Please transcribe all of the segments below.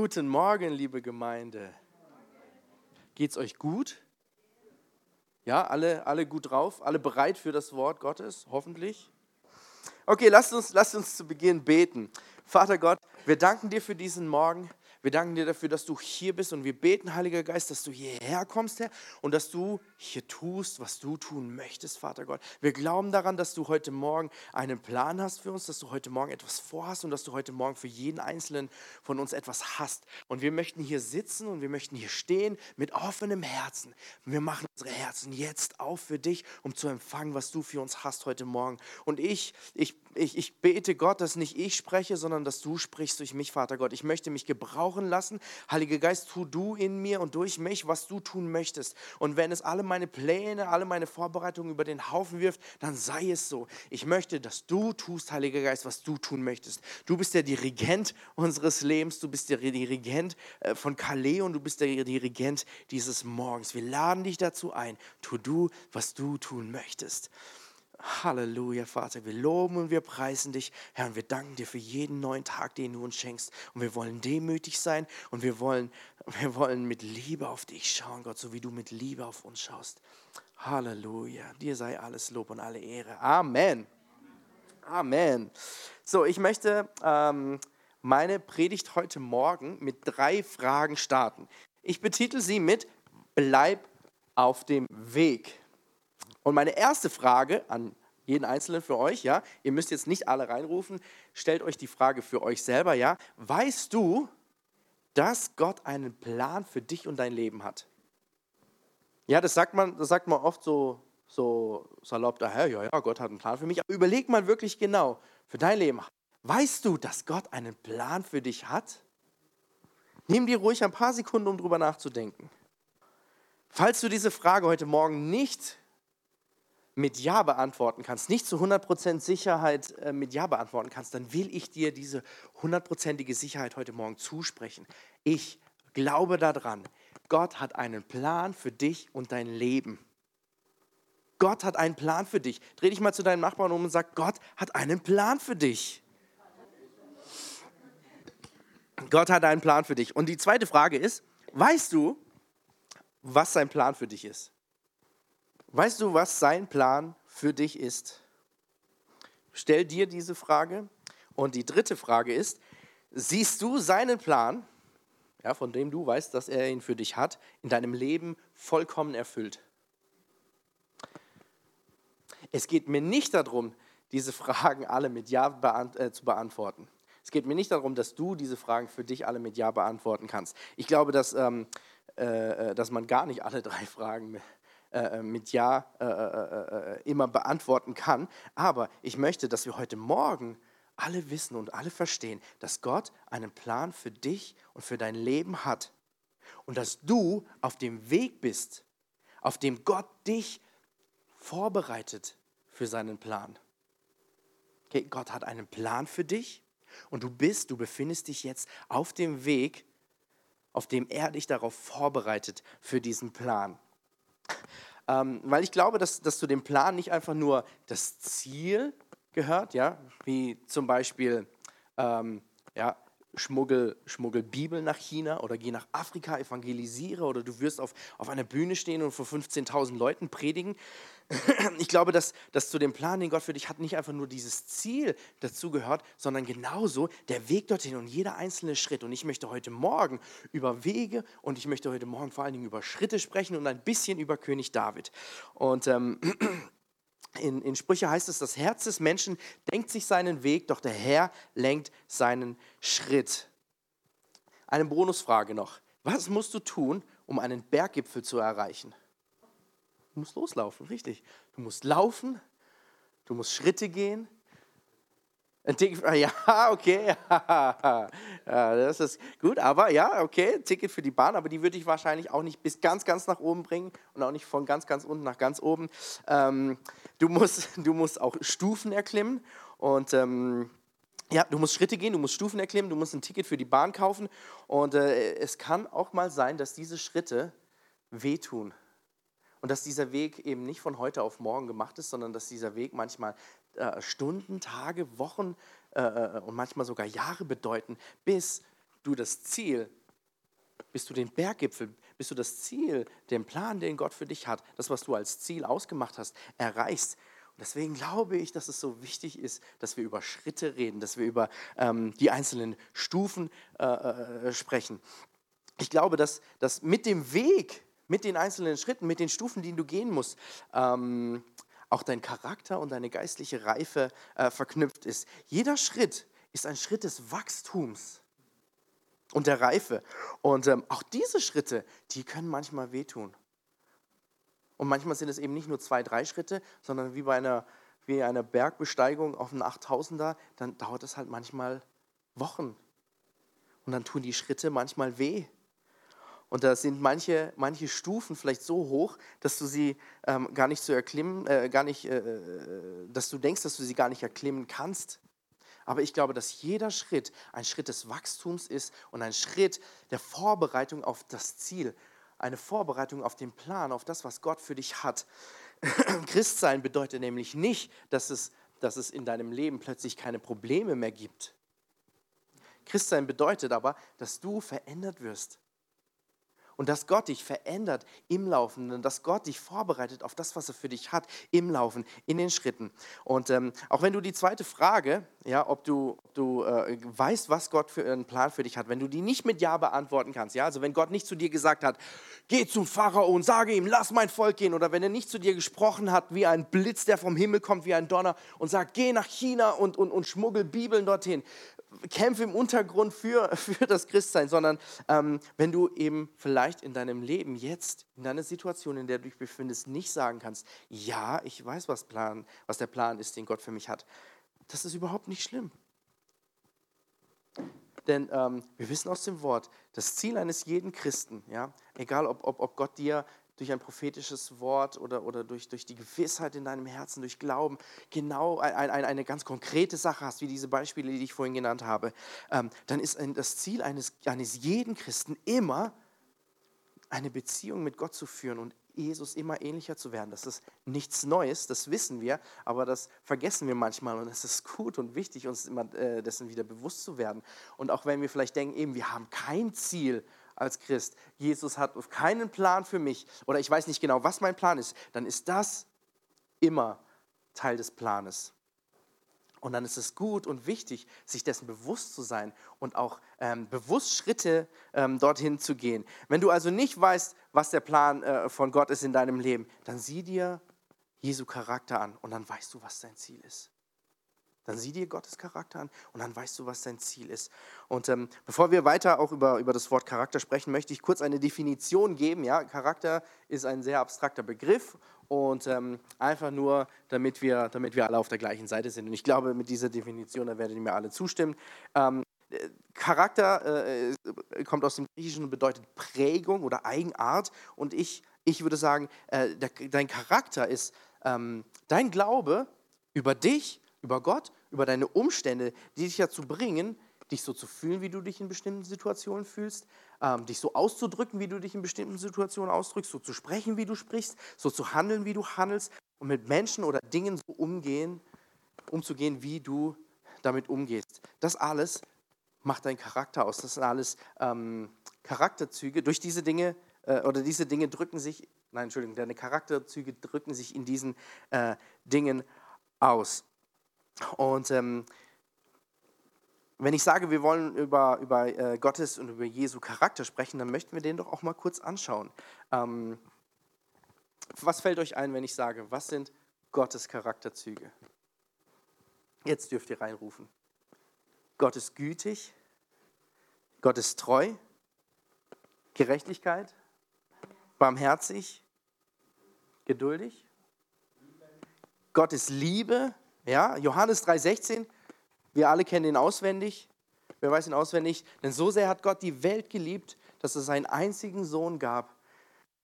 Guten Morgen, liebe Gemeinde. Geht's euch gut? Ja, alle, alle gut drauf? Alle bereit für das Wort Gottes? Hoffentlich. Okay, lasst uns, lasst uns zu Beginn beten. Vater Gott, wir danken dir für diesen Morgen. Wir danken dir dafür, dass du hier bist und wir beten, Heiliger Geist, dass du hierher kommst, Herr, und dass du hier tust, was du tun möchtest, Vater Gott. Wir glauben daran, dass du heute Morgen einen Plan hast für uns, dass du heute Morgen etwas vorhast und dass du heute Morgen für jeden Einzelnen von uns etwas hast. Und wir möchten hier sitzen und wir möchten hier stehen mit offenem Herzen. Wir machen unsere Herzen jetzt auf für dich, um zu empfangen, was du für uns hast heute Morgen. Und ich, ich, ich, ich bete Gott, dass nicht ich spreche, sondern dass du sprichst durch mich, Vater Gott. Ich möchte mich gebrauchen lassen. Heiliger Geist, tu du in mir und durch mich, was du tun möchtest. Und wenn es alle meine Pläne, alle meine Vorbereitungen über den Haufen wirft, dann sei es so. Ich möchte, dass du tust, Heiliger Geist, was du tun möchtest. Du bist der Dirigent unseres Lebens, du bist der Dirigent äh, von Calais und du bist der Dirigent dieses Morgens. Wir laden dich dazu ein. Tu du, was du tun möchtest. Halleluja, Vater. Wir loben und wir preisen dich, Herr, und wir danken dir für jeden neuen Tag, den du uns schenkst. Und wir wollen demütig sein und wir wollen, wir wollen mit Liebe auf dich schauen, Gott, so wie du mit Liebe auf uns schaust. Halleluja. Dir sei alles Lob und alle Ehre. Amen. Amen. So, ich möchte ähm, meine Predigt heute Morgen mit drei Fragen starten. Ich betitel sie mit Bleib auf dem Weg. Und meine erste Frage an jeden Einzelnen für euch, ja, ihr müsst jetzt nicht alle reinrufen, stellt euch die Frage für euch selber, ja, weißt du, dass Gott einen Plan für dich und dein Leben hat? Ja, das sagt man, das sagt man oft so, so salopp daher, ja, ja, Gott hat einen Plan für mich. Aber überleg mal wirklich genau für dein Leben. Weißt du, dass Gott einen Plan für dich hat? Nimm dir ruhig ein paar Sekunden, um drüber nachzudenken. Falls du diese Frage heute Morgen nicht mit Ja beantworten kannst, nicht zu 100% Sicherheit äh, mit Ja beantworten kannst, dann will ich dir diese hundertprozentige Sicherheit heute Morgen zusprechen. Ich glaube daran, Gott hat einen Plan für dich und dein Leben. Gott hat einen Plan für dich. Dreh dich mal zu deinem Nachbarn um und sag, Gott hat einen Plan für dich. Gott hat einen Plan für dich. Und die zweite Frage ist, weißt du, was sein Plan für dich ist? Weißt du, was sein Plan für dich ist? Stell dir diese Frage. Und die dritte Frage ist, siehst du seinen Plan, ja, von dem du weißt, dass er ihn für dich hat, in deinem Leben vollkommen erfüllt? Es geht mir nicht darum, diese Fragen alle mit Ja beant äh, zu beantworten. Es geht mir nicht darum, dass du diese Fragen für dich alle mit Ja beantworten kannst. Ich glaube, dass, ähm, äh, äh dass man gar nicht alle drei Fragen äh, äh, mit Ja äh, äh, immer beantworten kann. Aber ich möchte, dass wir heute Morgen alle wissen und alle verstehen, dass Gott einen Plan für dich und für dein Leben hat. Und dass du auf dem Weg bist, auf dem Gott dich vorbereitet für seinen Plan. Okay, Gott hat einen Plan für dich und du bist, du befindest dich jetzt auf dem Weg, auf dem er dich darauf vorbereitet für diesen Plan. Ähm, weil ich glaube, dass, dass zu dem Plan nicht einfach nur das Ziel gehört, ja, wie zum Beispiel ähm, ja, schmuggel, schmuggel Bibel nach China oder geh nach Afrika, evangelisiere oder du wirst auf, auf einer Bühne stehen und vor 15.000 Leuten predigen. Ich glaube, dass, dass zu dem Plan, den Gott für dich hat, nicht einfach nur dieses Ziel dazu gehört, sondern genauso der Weg dorthin und jeder einzelne Schritt. Und ich möchte heute Morgen über Wege und ich möchte heute Morgen vor allen Dingen über Schritte sprechen und ein bisschen über König David. Und ähm, in, in Sprüche heißt es, das Herz des Menschen denkt sich seinen Weg, doch der Herr lenkt seinen Schritt. Eine Bonusfrage noch. Was musst du tun, um einen Berggipfel zu erreichen? Du musst loslaufen, richtig. Du musst laufen, du musst Schritte gehen. Ticket, ja, okay, ja, das ist gut, aber ja, okay, Ticket für die Bahn, aber die würde ich wahrscheinlich auch nicht bis ganz, ganz nach oben bringen und auch nicht von ganz, ganz unten nach ganz oben. Ähm, du, musst, du musst auch Stufen erklimmen und ähm, ja, du musst Schritte gehen, du musst Stufen erklimmen, du musst ein Ticket für die Bahn kaufen und äh, es kann auch mal sein, dass diese Schritte wehtun. Und dass dieser Weg eben nicht von heute auf morgen gemacht ist, sondern dass dieser Weg manchmal äh, Stunden, Tage, Wochen äh, äh und manchmal sogar Jahre bedeuten, bis du das Ziel, bis du den Berggipfel, bis du das Ziel, den Plan, den Gott für dich hat, das, was du als Ziel ausgemacht hast, erreichst. Und deswegen glaube ich, dass es so wichtig ist, dass wir über Schritte reden, dass wir über ähm, die einzelnen Stufen äh, äh, sprechen. Ich glaube, dass, dass mit dem Weg, mit den einzelnen Schritten, mit den Stufen, die du gehen musst, ähm, auch dein Charakter und deine geistliche Reife äh, verknüpft ist. Jeder Schritt ist ein Schritt des Wachstums und der Reife. Und ähm, auch diese Schritte, die können manchmal wehtun. Und manchmal sind es eben nicht nur zwei, drei Schritte, sondern wie bei einer, wie einer Bergbesteigung auf einen 8000er, dann dauert es halt manchmal Wochen. Und dann tun die Schritte manchmal weh. Und da sind manche, manche Stufen vielleicht so hoch, dass du sie ähm, gar nicht zu erklimmen, äh, gar nicht, äh, äh, dass du denkst, dass du sie gar nicht erklimmen kannst. Aber ich glaube, dass jeder Schritt ein Schritt des Wachstums ist und ein Schritt der Vorbereitung auf das Ziel, eine Vorbereitung auf den Plan, auf das, was Gott für dich hat. Christsein bedeutet nämlich nicht, dass es, dass es in deinem Leben plötzlich keine Probleme mehr gibt. Christsein bedeutet aber, dass du verändert wirst, und dass Gott dich verändert im Laufen und dass Gott dich vorbereitet auf das, was er für dich hat, im Laufen, in den Schritten. Und ähm, auch wenn du die zweite Frage, ja, ob du, du äh, weißt, was Gott für einen Plan für dich hat, wenn du die nicht mit Ja beantworten kannst, ja, also wenn Gott nicht zu dir gesagt hat, geh zum Pharao und sage ihm, lass mein Volk gehen, oder wenn er nicht zu dir gesprochen hat, wie ein Blitz, der vom Himmel kommt, wie ein Donner und sagt, geh nach China und, und, und schmuggel Bibeln dorthin, kämpfe im Untergrund für, für das Christsein, sondern ähm, wenn du eben vielleicht in deinem Leben jetzt, in deiner Situation, in der du dich befindest, nicht sagen kannst, ja, ich weiß, was, Plan, was der Plan ist, den Gott für mich hat, das ist überhaupt nicht schlimm. Denn ähm, wir wissen aus dem Wort, das Ziel eines jeden Christen, ja, egal ob, ob, ob Gott dir durch ein prophetisches Wort oder, oder durch, durch die Gewissheit in deinem Herzen, durch Glauben, genau ein, ein, eine ganz konkrete Sache hast, wie diese Beispiele, die ich vorhin genannt habe, ähm, dann ist das Ziel eines, eines jeden Christen immer, eine Beziehung mit Gott zu führen und Jesus immer ähnlicher zu werden. Das ist nichts Neues, das wissen wir, aber das vergessen wir manchmal und es ist gut und wichtig, uns immer äh, dessen wieder bewusst zu werden. Und auch wenn wir vielleicht denken, eben, wir haben kein Ziel als Christ, Jesus hat keinen Plan für mich oder ich weiß nicht genau, was mein Plan ist, dann ist das immer Teil des Planes. Und dann ist es gut und wichtig, sich dessen bewusst zu sein und auch ähm, bewusst Schritte ähm, dorthin zu gehen. Wenn du also nicht weißt, was der Plan äh, von Gott ist in deinem Leben, dann sieh dir Jesu Charakter an und dann weißt du, was dein Ziel ist. Dann sieh dir Gottes Charakter an und dann weißt du, was dein Ziel ist. Und ähm, bevor wir weiter auch über, über das Wort Charakter sprechen, möchte ich kurz eine Definition geben. Ja, Charakter ist ein sehr abstrakter Begriff und ähm, einfach nur, damit wir, damit wir alle auf der gleichen Seite sind. Und ich glaube, mit dieser Definition, da werdet ihr mir alle zustimmen. Ähm, Charakter äh, kommt aus dem Griechischen und bedeutet Prägung oder Eigenart. Und ich, ich würde sagen, äh, der, dein Charakter ist ähm, dein Glaube über dich, über Gott über deine Umstände, die dich dazu bringen, dich so zu fühlen, wie du dich in bestimmten Situationen fühlst, ähm, dich so auszudrücken, wie du dich in bestimmten Situationen ausdrückst, so zu sprechen, wie du sprichst, so zu handeln, wie du handelst und mit Menschen oder Dingen so umgehen, umzugehen, wie du damit umgehst. Das alles macht deinen Charakter aus. Das sind alles ähm, Charakterzüge. Durch diese Dinge äh, oder diese Dinge drücken sich, nein, Entschuldigung, deine Charakterzüge drücken sich in diesen äh, Dingen aus. Und ähm, wenn ich sage, wir wollen über, über äh, Gottes und über Jesu Charakter sprechen, dann möchten wir den doch auch mal kurz anschauen. Ähm, was fällt euch ein, wenn ich sage, was sind Gottes Charakterzüge? Jetzt dürft ihr reinrufen. Gott ist gütig, Gott ist treu, Gerechtigkeit, barmherzig, geduldig. Gott ist Liebe, ja, Johannes 3,16, wir alle kennen ihn auswendig. Wer weiß ihn auswendig? Denn so sehr hat Gott die Welt geliebt, dass es seinen einzigen Sohn gab,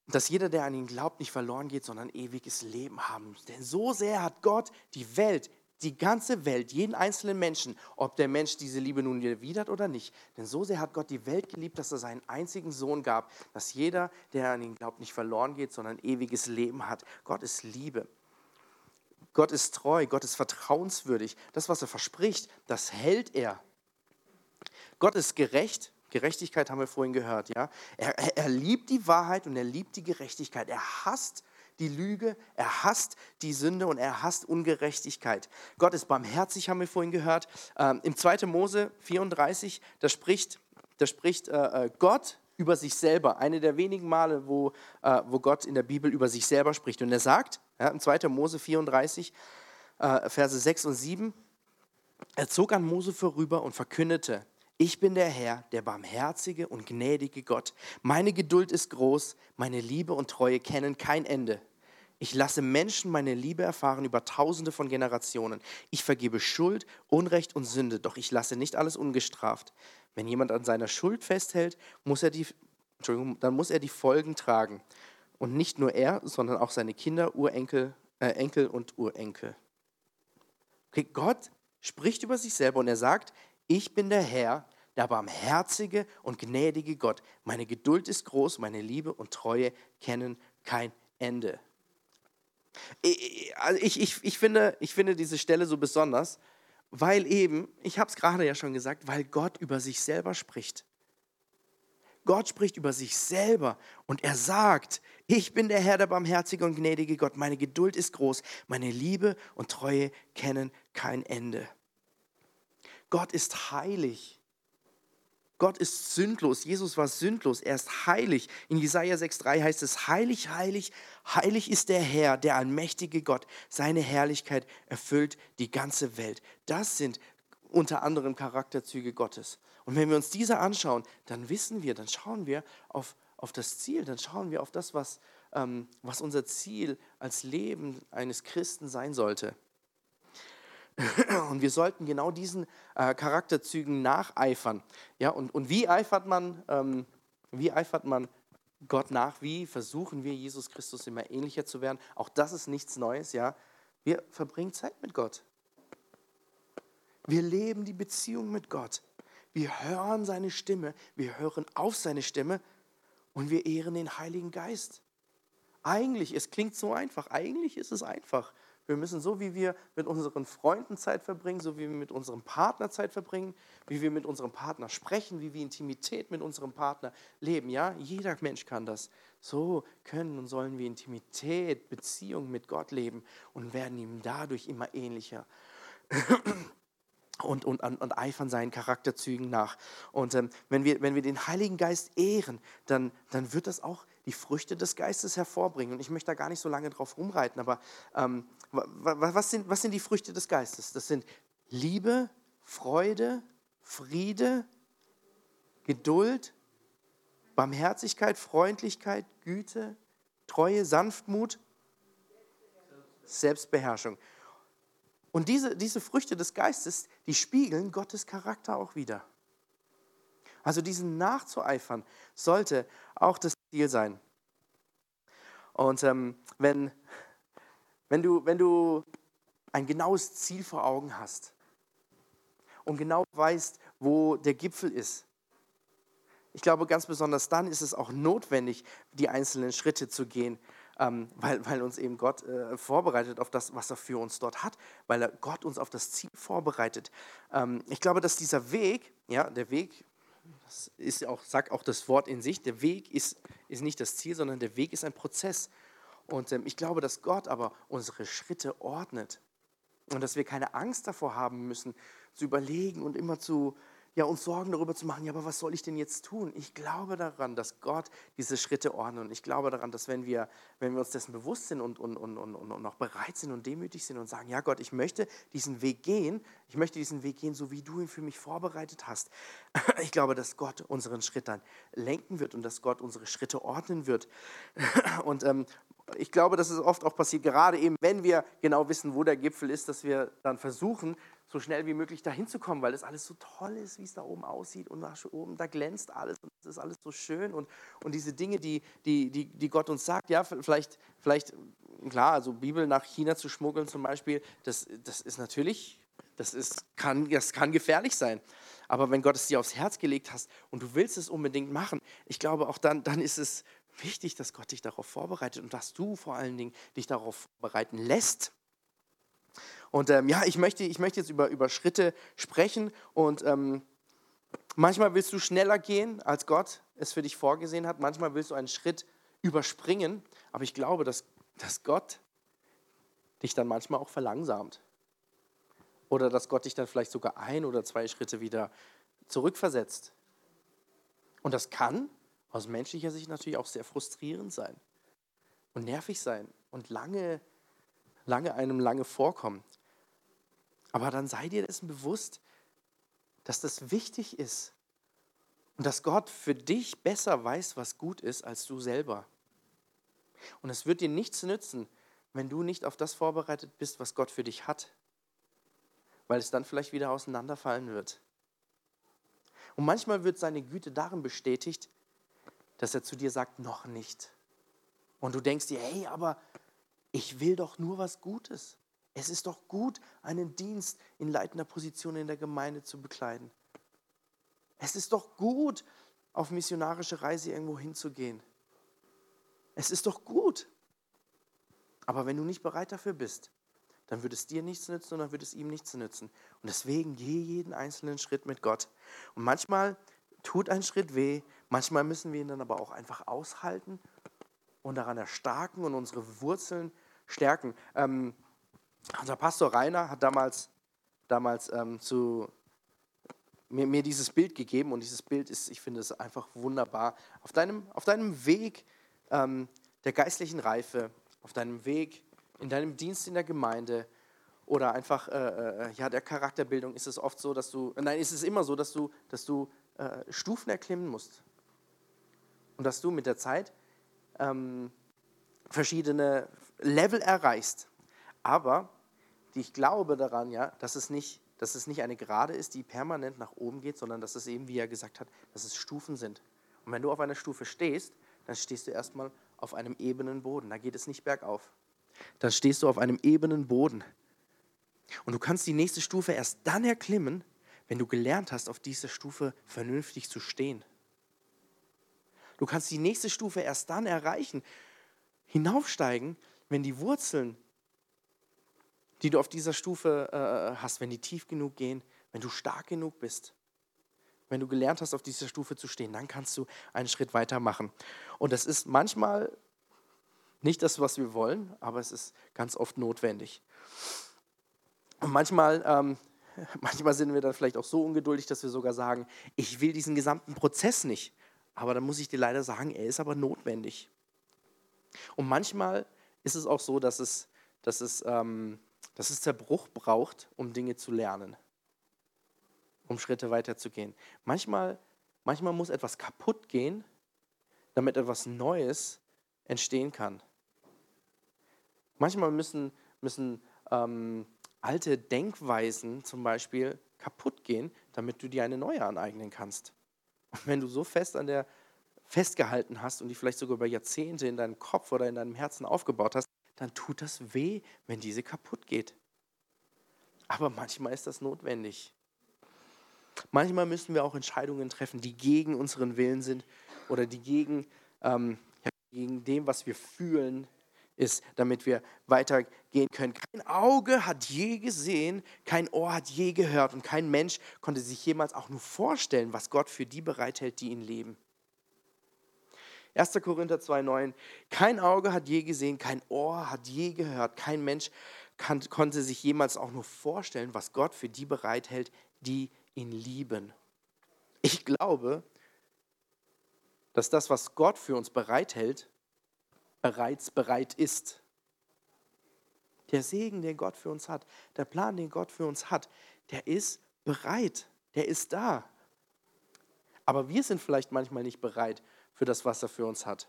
dass jeder, der an ihn glaubt, nicht verloren geht, sondern ewiges Leben haben. Denn so sehr hat Gott die Welt, die ganze Welt, jeden einzelnen Menschen, ob der Mensch diese Liebe nun erwidert oder nicht, denn so sehr hat Gott die Welt geliebt, dass er seinen einzigen Sohn gab, dass jeder, der an ihn glaubt, nicht verloren geht, sondern ewiges Leben hat. Gott ist Liebe. Gott ist treu, Gott ist vertrauenswürdig. Das, was er verspricht, das hält er. Gott ist gerecht. Gerechtigkeit haben wir vorhin gehört, ja. Er, er, er liebt die Wahrheit und er liebt die Gerechtigkeit. Er hasst die Lüge, er hasst die Sünde und er hasst Ungerechtigkeit. Gott ist barmherzig, haben wir vorhin gehört. Ähm, Im 2. Mose 34, da spricht, da spricht äh, äh, Gott über sich selber. Eine der wenigen Male, wo, äh, wo Gott in der Bibel über sich selber spricht. Und er sagt, ja, im 2. Mose 34, äh, Verse 6 und 7, er zog an Mose vorüber und verkündete, ich bin der Herr, der barmherzige und gnädige Gott. Meine Geduld ist groß, meine Liebe und Treue kennen kein Ende. Ich lasse Menschen meine Liebe erfahren über tausende von Generationen. Ich vergebe Schuld, Unrecht und Sünde, doch ich lasse nicht alles ungestraft. Wenn jemand an seiner Schuld festhält, muss er die, dann muss er die Folgen tragen. Und nicht nur er, sondern auch seine Kinder, Urenkel, äh, Enkel und Urenkel. Okay, Gott spricht über sich selber und er sagt, ich bin der Herr, der barmherzige und gnädige Gott. Meine Geduld ist groß, meine Liebe und Treue kennen kein Ende. Also ich, ich, ich, finde, ich finde diese Stelle so besonders, weil eben, ich habe es gerade ja schon gesagt, weil Gott über sich selber spricht. Gott spricht über sich selber und er sagt, ich bin der Herr, der barmherzige und gnädige Gott. Meine Geduld ist groß, meine Liebe und Treue kennen kein Ende. Gott ist heilig. Gott ist sündlos. Jesus war sündlos. Er ist heilig. In Jesaja 6,3 heißt es: Heilig, heilig, heilig ist der Herr, der allmächtige Gott. Seine Herrlichkeit erfüllt die ganze Welt. Das sind unter anderem Charakterzüge Gottes. Und wenn wir uns diese anschauen, dann wissen wir, dann schauen wir auf, auf das Ziel, dann schauen wir auf das, was, ähm, was unser Ziel als Leben eines Christen sein sollte. Und wir sollten genau diesen äh, Charakterzügen nacheifern. Ja, und, und wie eifert man, ähm, wie eifert man Gott nach? Wie versuchen wir, Jesus Christus immer ähnlicher zu werden? Auch das ist nichts Neues, ja. Wir verbringen Zeit mit Gott. Wir leben die Beziehung mit Gott. Wir hören seine Stimme, wir hören auf seine Stimme und wir ehren den Heiligen Geist. Eigentlich, es klingt so einfach, eigentlich ist es einfach. Wir müssen so, wie wir mit unseren Freunden Zeit verbringen, so wie wir mit unserem Partner Zeit verbringen, wie wir mit unserem Partner sprechen, wie wir Intimität mit unserem Partner leben. Ja, jeder Mensch kann das. So können und sollen wir Intimität, Beziehung mit Gott leben und werden ihm dadurch immer ähnlicher. Und, und, und, eifern seinen Charakterzügen nach. Und ähm, wenn, wir, wenn wir den Heiligen Geist ehren, dann, dann wird das auch die Früchte des Geistes hervorbringen. Und ich möchte da gar nicht so lange drauf rumreiten, aber ähm, was, sind, was sind die Früchte des Geistes? Das sind Liebe, Freude, Friede, Geduld, Barmherzigkeit, Freundlichkeit, Güte, Treue, Sanftmut, Selbstbeherrschung. Und diese, diese Früchte des Geistes, die spiegeln Gottes Charakter auch wieder. Also diesen nachzueifern sollte auch das Ziel sein. Und ähm, wenn, wenn, du, wenn du ein genaues Ziel vor Augen hast und genau weißt, wo der Gipfel ist, ich glaube, ganz besonders dann ist es auch notwendig, die einzelnen Schritte zu gehen, ähm, weil, weil uns eben Gott äh, vorbereitet auf das, was er für uns dort hat, weil er Gott uns auf das Ziel vorbereitet. Ähm, ich glaube, dass dieser Weg, ja, der Weg, das ist auch, sagt auch das Wort in sich, der Weg ist, ist nicht das Ziel, sondern der Weg ist ein Prozess. Und ähm, ich glaube, dass Gott aber unsere Schritte ordnet und dass wir keine Angst davor haben müssen, zu überlegen und immer zu, ja, uns Sorgen darüber zu machen, ja, aber was soll ich denn jetzt tun? Ich glaube daran, dass Gott diese Schritte ordnet. Und ich glaube daran, dass wenn wir, wenn wir uns dessen bewusst sind und, und, und, und, und noch bereit sind und demütig sind und sagen, ja Gott, ich möchte diesen Weg gehen, ich möchte diesen Weg gehen, so wie du ihn für mich vorbereitet hast. Ich glaube, dass Gott unseren Schritt dann lenken wird und dass Gott unsere Schritte ordnen wird. Und ähm, ich glaube, dass es oft auch passiert, gerade eben, wenn wir genau wissen, wo der Gipfel ist, dass wir dann versuchen, so schnell wie möglich dahin zu kommen, weil es alles so toll ist, wie es da oben aussieht und da oben, da glänzt alles und es ist alles so schön und, und diese Dinge, die, die, die, die Gott uns sagt, ja, vielleicht, vielleicht, klar, also Bibel nach China zu schmuggeln zum Beispiel, das, das ist natürlich, das, ist, kann, das kann gefährlich sein. Aber wenn Gott es dir aufs Herz gelegt hast und du willst es unbedingt machen, ich glaube auch dann, dann ist es wichtig, dass Gott dich darauf vorbereitet und dass du vor allen Dingen dich darauf vorbereiten lässt. Und ähm, ja, ich möchte, ich möchte jetzt über, über Schritte sprechen und ähm, Manchmal willst du schneller gehen, als Gott es für dich vorgesehen hat. Manchmal willst du einen Schritt überspringen. Aber ich glaube, dass, dass Gott dich dann manchmal auch verlangsamt. Oder dass Gott dich dann vielleicht sogar ein oder zwei Schritte wieder zurückversetzt. Und das kann aus menschlicher Sicht natürlich auch sehr frustrierend sein und nervig sein und lange, lange einem lange vorkommen. Aber dann sei dir dessen bewusst, dass das wichtig ist und dass Gott für dich besser weiß, was gut ist, als du selber. Und es wird dir nichts nützen, wenn du nicht auf das vorbereitet bist, was Gott für dich hat, weil es dann vielleicht wieder auseinanderfallen wird. Und manchmal wird seine Güte darin bestätigt, dass er zu dir sagt, noch nicht. Und du denkst dir, hey, aber ich will doch nur was Gutes. Es ist doch gut, einen Dienst in leitender Position in der Gemeinde zu bekleiden. Es ist doch gut, auf missionarische Reise irgendwo hinzugehen. Es ist doch gut. Aber wenn du nicht bereit dafür bist, dann wird es dir nichts nützen und dann wird es ihm nichts nützen. Und deswegen geh jeden einzelnen Schritt mit Gott. Und manchmal tut ein Schritt weh, manchmal müssen wir ihn dann aber auch einfach aushalten und daran erstarken und unsere Wurzeln stärken. Ähm, unser Pastor Rainer hat damals, damals ähm, zu, mir, mir, dieses Bild gegeben und dieses Bild ist, ich finde es einfach wunderbar. Auf deinem, auf deinem Weg ähm, der geistlichen Reife, auf deinem Weg in deinem Dienst in der Gemeinde oder einfach äh, äh, ja, der Charakterbildung ist es oft so, dass du, nein, ist es immer so, dass du, dass du äh, Stufen erklimmen musst. Und dass du mit der Zeit ähm, verschiedene Level erreichst. Aber ich glaube daran, ja, dass es, nicht, dass es nicht eine Gerade ist, die permanent nach oben geht, sondern dass es eben, wie er gesagt hat, dass es Stufen sind. Und wenn du auf einer Stufe stehst, dann stehst du erstmal auf einem ebenen Boden. Da geht es nicht bergauf dann stehst du auf einem ebenen Boden. Und du kannst die nächste Stufe erst dann erklimmen, wenn du gelernt hast, auf dieser Stufe vernünftig zu stehen. Du kannst die nächste Stufe erst dann erreichen, hinaufsteigen, wenn die Wurzeln, die du auf dieser Stufe äh, hast, wenn die tief genug gehen, wenn du stark genug bist. Wenn du gelernt hast, auf dieser Stufe zu stehen, dann kannst du einen Schritt weiter machen. Und das ist manchmal nicht das, was wir wollen, aber es ist ganz oft notwendig. Und manchmal, ähm, manchmal sind wir dann vielleicht auch so ungeduldig, dass wir sogar sagen, ich will diesen gesamten Prozess nicht. Aber dann muss ich dir leider sagen, er ist aber notwendig. Und manchmal ist es auch so, dass es, dass es, ähm, dass es Zerbruch braucht, um Dinge zu lernen, um Schritte weiterzugehen. Manchmal, manchmal muss etwas kaputt gehen, damit etwas Neues entstehen kann. Manchmal müssen, müssen ähm, alte Denkweisen zum Beispiel kaputt gehen, damit du dir eine neue aneignen kannst. Und wenn du so fest an der festgehalten hast und die vielleicht sogar über Jahrzehnte in deinem Kopf oder in deinem Herzen aufgebaut hast, dann tut das weh, wenn diese kaputt geht. Aber manchmal ist das notwendig. Manchmal müssen wir auch Entscheidungen treffen, die gegen unseren Willen sind oder die gegen, ähm, gegen dem, was wir fühlen, ist, damit wir weitergehen können. Kein Auge hat je gesehen, kein Ohr hat je gehört und kein Mensch konnte sich jemals auch nur vorstellen, was Gott für die bereithält, die ihn leben. 1. Korinther 2,9 Kein Auge hat je gesehen, kein Ohr hat je gehört, kein Mensch kann, konnte sich jemals auch nur vorstellen, was Gott für die bereithält, die ihn lieben. Ich glaube, dass das, was Gott für uns bereithält, bereits bereit ist. Der Segen, den Gott für uns hat, der Plan, den Gott für uns hat, der ist bereit, der ist da. Aber wir sind vielleicht manchmal nicht bereit für das, was er für uns hat.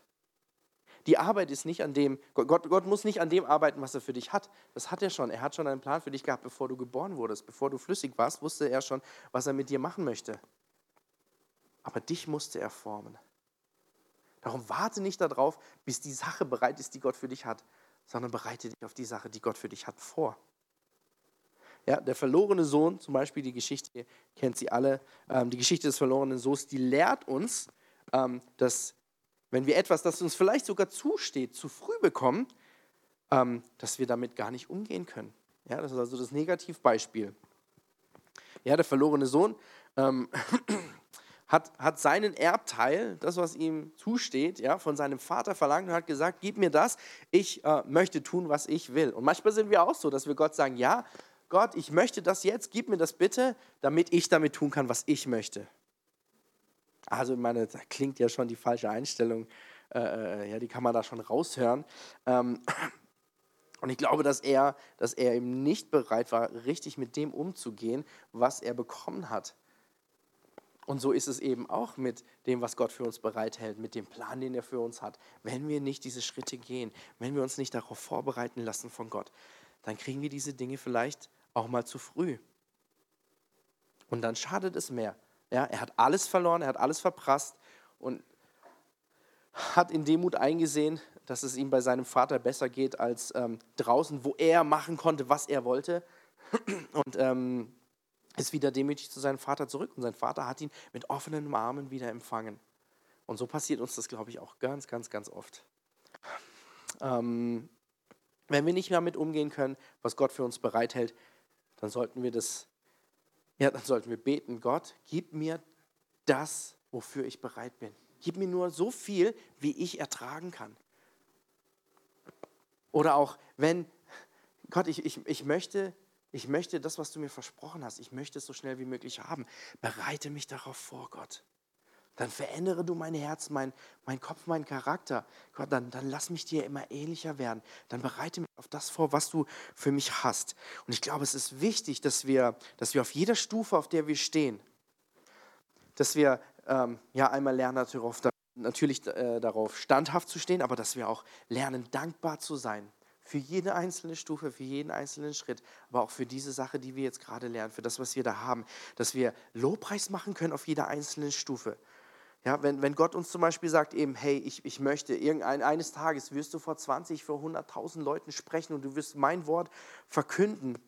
Die Arbeit ist nicht an dem, Gott, Gott muss nicht an dem arbeiten, was er für dich hat. Das hat er schon. Er hat schon einen Plan für dich gehabt, bevor du geboren wurdest. Bevor du flüssig warst, wusste er schon, was er mit dir machen möchte. Aber dich musste er formen. Darum warte nicht darauf, bis die Sache bereit ist, die Gott für dich hat, sondern bereite dich auf die Sache, die Gott für dich hat, vor. Ja, der verlorene Sohn, zum Beispiel die Geschichte, kennt sie alle, ähm, die Geschichte des verlorenen Sohns, die lehrt uns, dass wenn wir etwas, das uns vielleicht sogar zusteht, zu früh bekommen, ähm, dass wir damit gar nicht umgehen können. Ja, das ist also das Negativbeispiel. Ja, der verlorene Sohn, ähm, hat, hat seinen Erbteil, das, was ihm zusteht, ja, von seinem Vater verlangt und hat gesagt, gib mir das, ich äh, möchte tun, was ich will. Und manchmal sind wir auch so, dass wir Gott sagen, ja, Gott, ich möchte das jetzt, gib mir das bitte, damit ich damit tun kann, was ich möchte. Also ich meine, da klingt ja schon die falsche Einstellung, äh, äh ja, die kann man da schon raushören. Ähm, und ich glaube, dass er, dass er eben nicht bereit war, richtig mit dem umzugehen, was er bekommen hat. Und so ist es eben auch mit dem, was Gott für uns bereithält, mit dem Plan, den er für uns hat. Wenn wir nicht diese Schritte gehen, wenn wir uns nicht darauf vorbereiten lassen von Gott, dann kriegen wir diese Dinge vielleicht auch mal zu früh. Und dann schadet es mehr. Ja, er hat alles verloren, er hat alles verprasst und hat in Demut eingesehen, dass es ihm bei seinem Vater besser geht als ähm, draußen, wo er machen konnte, was er wollte. Und ähm, ist wieder demütig zu seinem Vater zurück. Und sein Vater hat ihn mit offenen Armen wieder empfangen. Und so passiert uns das, glaube ich, auch ganz, ganz, ganz oft. Ähm, wenn wir nicht mehr mit umgehen können, was Gott für uns bereithält, dann sollten wir das, ja, dann sollten wir beten, Gott, gib mir das, wofür ich bereit bin. Gib mir nur so viel, wie ich ertragen kann. Oder auch, wenn, Gott, ich, ich, ich, möchte, ich möchte das, was du mir versprochen hast, ich möchte es so schnell wie möglich haben. Bereite mich darauf vor, Gott. Dann verändere du mein Herz, mein, mein Kopf, meinen Charakter. Gott, dann, dann lass mich dir immer ähnlicher werden. Dann bereite mich auf das vor, was du für mich hast. Und ich glaube, es ist wichtig, dass wir, dass wir auf jeder Stufe, auf der wir stehen, dass wir ähm, ja einmal lernen darauf, natürlich äh, darauf standhaft zu stehen, aber dass wir auch lernen, dankbar zu sein für jede einzelne Stufe, für jeden einzelnen Schritt, aber auch für diese Sache, die wir jetzt gerade lernen, für das, was wir da haben, dass wir Lobpreis machen können auf jeder einzelnen Stufe. Ja, wenn, wenn Gott uns zum Beispiel sagt, eben, hey, ich, ich möchte, irgendein, eines Tages wirst du vor 20, vor 100.000 Leuten sprechen und du wirst mein Wort verkünden.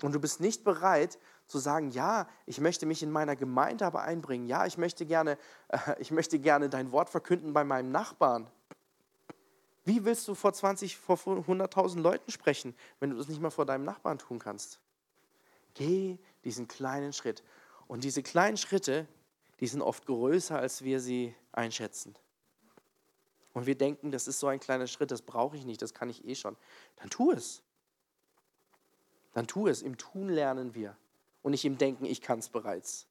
Und du bist nicht bereit zu sagen, ja, ich möchte mich in meiner Gemeinde aber einbringen. Ja, ich möchte gerne, äh, ich möchte gerne dein Wort verkünden bei meinem Nachbarn. Wie willst du vor 20, vor 100.000 Leuten sprechen, wenn du das nicht mal vor deinem Nachbarn tun kannst? Geh diesen kleinen Schritt. Und diese kleinen Schritte, die sind oft größer, als wir sie einschätzen. Und wir denken, das ist so ein kleiner Schritt, das brauche ich nicht, das kann ich eh schon. Dann tu es. Dann tu es. Im Tun lernen wir. Und nicht im Denken, ich kann es bereits.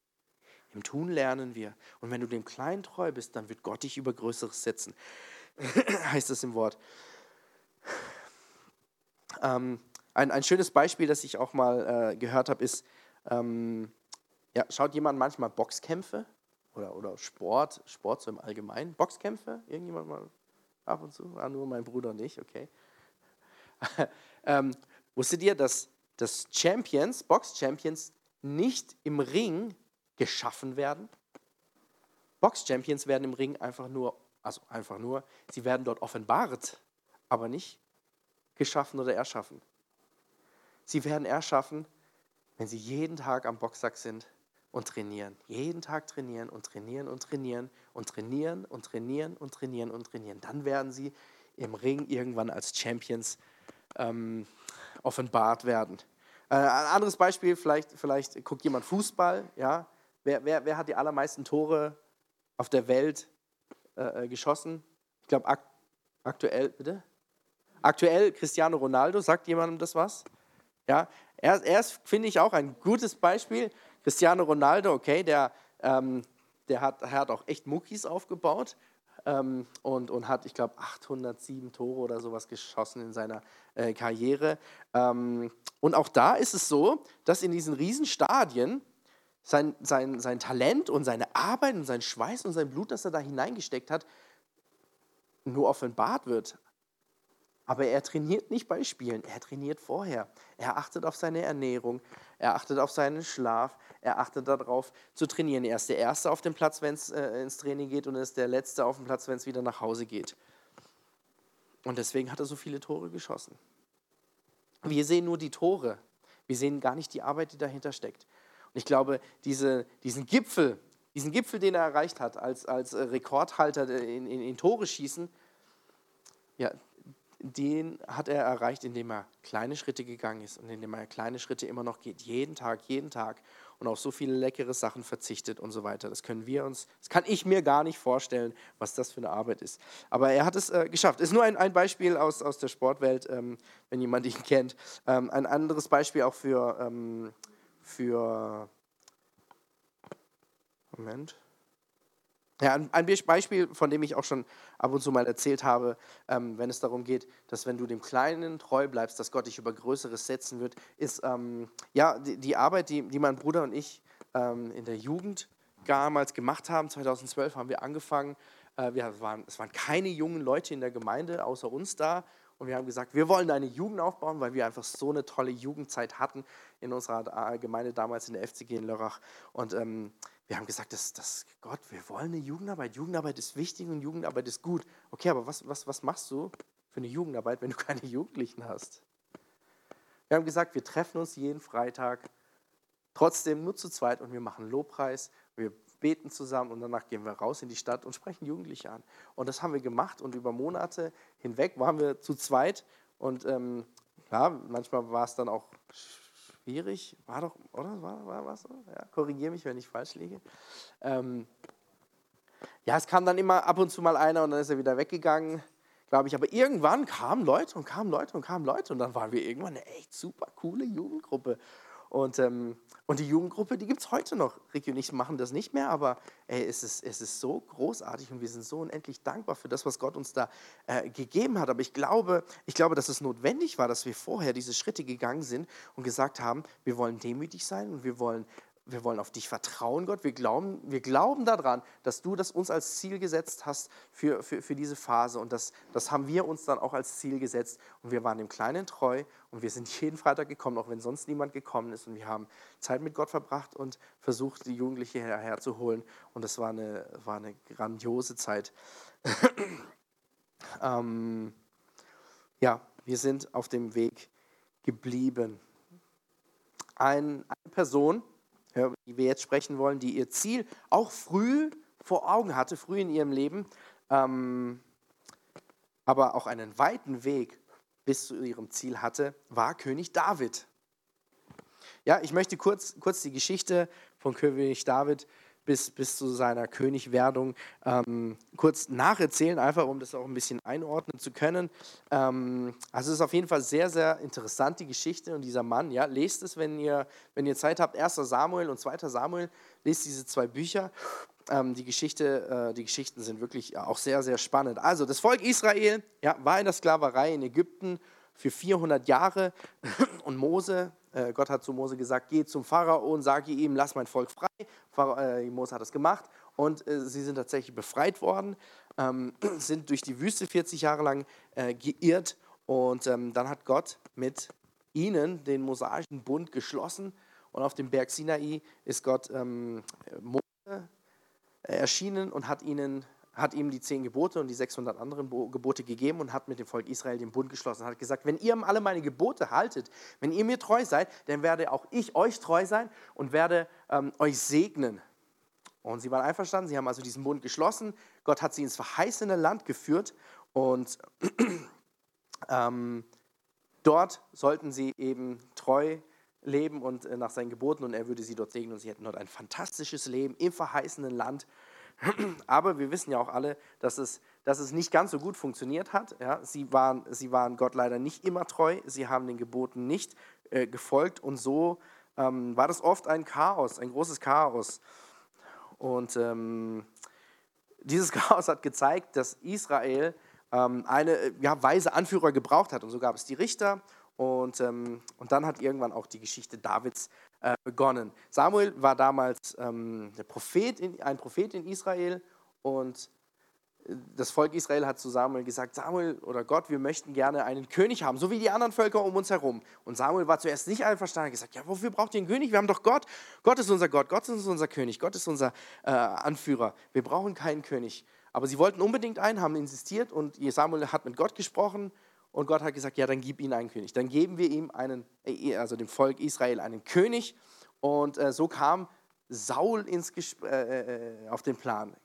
Im Tun lernen wir. Und wenn du dem Kleinen treu bist, dann wird Gott dich über Größeres setzen. heißt es im Wort. Ähm, ein, ein schönes Beispiel, das ich auch mal äh, gehört habe, ist, ähm, ja, schaut jemand manchmal Boxkämpfe oder, oder Sport, Sport so im Allgemeinen? Boxkämpfe? Irgendjemand mal ab und zu? Ah, nur mein Bruder nicht, okay. ähm, wusstet ihr, dass, dass Champions, Box-Champions nicht im Ring geschaffen werden? Box-Champions werden im Ring einfach nur, also einfach nur, sie werden dort offenbart, aber nicht geschaffen oder erschaffen. Sie werden erschaffen, wenn sie jeden Tag am Boxsack sind und trainieren. Jeden Tag trainieren und trainieren und trainieren und trainieren und trainieren und trainieren und trainieren. Dann werden sie im Ring irgendwann als Champions ähm, offenbart werden. Äh, ein anderes Beispiel, vielleicht, vielleicht guckt jemand Fußball. Ja? Wer, wer, wer hat die allermeisten Tore auf der Welt äh, äh geschossen? Ich glaube ak aktuell, bitte? Aktuell Cristiano Ronaldo, sagt jemandem das was? Ja, er, er ist, finde ich, auch ein gutes Beispiel. Cristiano Ronaldo, okay, der, ähm, der, hat, hat auch echt Muckis aufgebaut ähm, und, und hat, ich glaube, 807 Tore oder sowas geschossen in seiner äh, Karriere. Ähm, und auch da ist es so, dass in diesen Riesenstadien sein, sein, sein Talent und seine Arbeit und sein Schweiß und sein Blut, das er da hineingesteckt hat, nur offenbart wird. Aber er trainiert nicht bei Spielen, er trainiert vorher. Er achtet auf seine Ernährung, er achtet auf seinen Schlaf, er achtet darauf zu trainieren. Er ist der Erste auf dem Platz, wenn es äh, ins Training geht und er ist der Letzte auf dem Platz, wenn es wieder nach Hause geht. Und deswegen hat er so viele Tore geschossen. Wir sehen nur die Tore, wir sehen gar nicht die Arbeit, die dahinter steckt. Und ich glaube, diese, diesen Gipfel, diesen Gipfel, den er erreicht hat als, als Rekordhalter in, in, in Tore schießen, ja, den hat er erreicht, indem er kleine Schritte gegangen ist und indem er kleine Schritte immer noch geht, jeden Tag, jeden Tag. Und auf so viele leckere Sachen verzichtet und so weiter. Das können wir uns, das kann ich mir gar nicht vorstellen, was das für eine Arbeit ist. Aber er hat es äh, geschafft. Ist nur ein, ein Beispiel aus, aus der Sportwelt, ähm, wenn jemand ihn kennt. Ähm, ein anderes Beispiel auch für, ähm, für Moment. Ja, ein Beispiel, von dem ich auch schon ab und zu mal erzählt habe, ähm, wenn es darum geht, dass wenn du dem Kleinen treu bleibst, dass Gott dich über Größeres setzen wird, ist ähm, ja die, die, Arbeit, die, die mein Bruder und ich ähm, in der Jugend damals gemacht haben. 2012 haben wir angefangen. Äh, wir waren, es waren keine jungen Leute in der Gemeinde, außer uns da. Und wir haben gesagt, wir wollen eine Jugend aufbauen, weil wir einfach so eine tolle Jugendzeit hatten in unserer Gemeinde damals in der FCG in Lörrach. Und ähm, wir haben gesagt, das, das, Gott, wir wollen eine Jugendarbeit. Jugendarbeit ist wichtig und Jugendarbeit ist gut. Okay, aber was, was, was machst du für eine Jugendarbeit, wenn du keine Jugendlichen hast? Wir haben gesagt, wir treffen uns jeden Freitag, trotzdem nur zu zweit und wir machen Lobpreis, wir beten zusammen und danach gehen wir raus in die Stadt und sprechen Jugendliche an. Und das haben wir gemacht und über Monate hinweg waren wir zu zweit und ähm, ja, manchmal war es dann auch schwierig. War doch, oder? War, war, war so? Ja, korrigiere mich, wenn ich falsch liege. Ähm, ja, es kam dann immer ab und zu mal einer und dann ist er wieder weggegangen, glaube ich. Aber irgendwann kamen Leute und kamen Leute und kamen Leute und dann waren wir irgendwann eine echt super coole Jugendgruppe. Und, ähm, und die Jugendgruppe, die gibt es heute noch. Ricky und ich machen das nicht mehr, aber ey, es, ist, es ist so großartig und wir sind so unendlich dankbar für das, was Gott uns da äh, gegeben hat. Aber ich glaube, ich glaube, dass es notwendig war, dass wir vorher diese Schritte gegangen sind und gesagt haben, wir wollen demütig sein und wir wollen wir wollen auf dich vertrauen, Gott. Wir glauben, wir glauben daran, dass du das uns als Ziel gesetzt hast für, für, für diese Phase. Und das, das haben wir uns dann auch als Ziel gesetzt. Und wir waren dem Kleinen treu und wir sind jeden Freitag gekommen, auch wenn sonst niemand gekommen ist. Und wir haben Zeit mit Gott verbracht und versucht, die Jugendliche herzuholen. Und das war eine, war eine grandiose Zeit. ähm, ja, wir sind auf dem Weg geblieben. Ein, eine Person, die wir jetzt sprechen wollen, die ihr Ziel auch früh vor Augen hatte, früh in ihrem Leben, ähm, aber auch einen weiten Weg bis zu ihrem Ziel hatte, war König David. Ja, ich möchte kurz, kurz die Geschichte von König David bis, bis zu seiner Königwerdung ähm, kurz nacherzählen, einfach um das auch ein bisschen einordnen zu können. Ähm, also es ist auf jeden Fall sehr, sehr interessant, die Geschichte und dieser Mann. Ja, lest es, wenn ihr, wenn ihr Zeit habt. 1. Samuel und 2. Samuel, lest diese zwei Bücher. Ähm, die, Geschichte, äh, die Geschichten sind wirklich auch sehr, sehr spannend. Also das Volk Israel ja, war in der Sklaverei in Ägypten für 400 Jahre und Mose äh, Gott hat zu Mose gesagt, geh zum Pharao und sage ihm, lass mein Volk frei. Äh, Mose hat das gemacht und äh, sie sind tatsächlich befreit worden, ähm, sind durch die Wüste 40 Jahre lang äh, geirrt und ähm, dann hat Gott mit ihnen den mosaischen Bund geschlossen und auf dem Berg Sinai ist Gott ähm, Mose erschienen und hat ihnen hat ihm die zehn Gebote und die 600 anderen Gebote gegeben und hat mit dem Volk Israel den Bund geschlossen. Hat gesagt, wenn ihr alle meine Gebote haltet, wenn ihr mir treu seid, dann werde auch ich euch treu sein und werde ähm, euch segnen. Und sie waren einverstanden, sie haben also diesen Bund geschlossen. Gott hat sie ins verheißene Land geführt und ähm, dort sollten sie eben treu leben und äh, nach seinen Geboten und er würde sie dort segnen und sie hätten dort ein fantastisches Leben im verheißenen Land. Aber wir wissen ja auch alle, dass es, dass es nicht ganz so gut funktioniert hat. Ja, sie, waren, sie waren Gott leider nicht immer treu, sie haben den Geboten nicht äh, gefolgt und so ähm, war das oft ein Chaos, ein großes Chaos. Und ähm, dieses Chaos hat gezeigt, dass Israel ähm, eine ja, weise Anführer gebraucht hat. Und so gab es die Richter und, ähm, und dann hat irgendwann auch die Geschichte Davids äh, begonnen. Samuel war damals ähm, Prophet in, ein Prophet in Israel und äh, das Volk Israel hat zu Samuel gesagt, Samuel oder Gott, wir möchten gerne einen König haben, so wie die anderen Völker um uns herum. Und Samuel war zuerst nicht einverstanden, hat gesagt, ja, wofür braucht ihr einen König? Wir haben doch Gott. Gott ist unser Gott, Gott ist unser König, Gott ist unser äh, Anführer. Wir brauchen keinen König. Aber sie wollten unbedingt einen, haben insistiert und Samuel hat mit Gott gesprochen und Gott hat gesagt, ja, dann gib ihnen einen König. Dann geben wir ihm einen, äh, also dem Volk Israel einen König. Und äh, so kam Saul ins Gesp äh, äh, auf den Plan.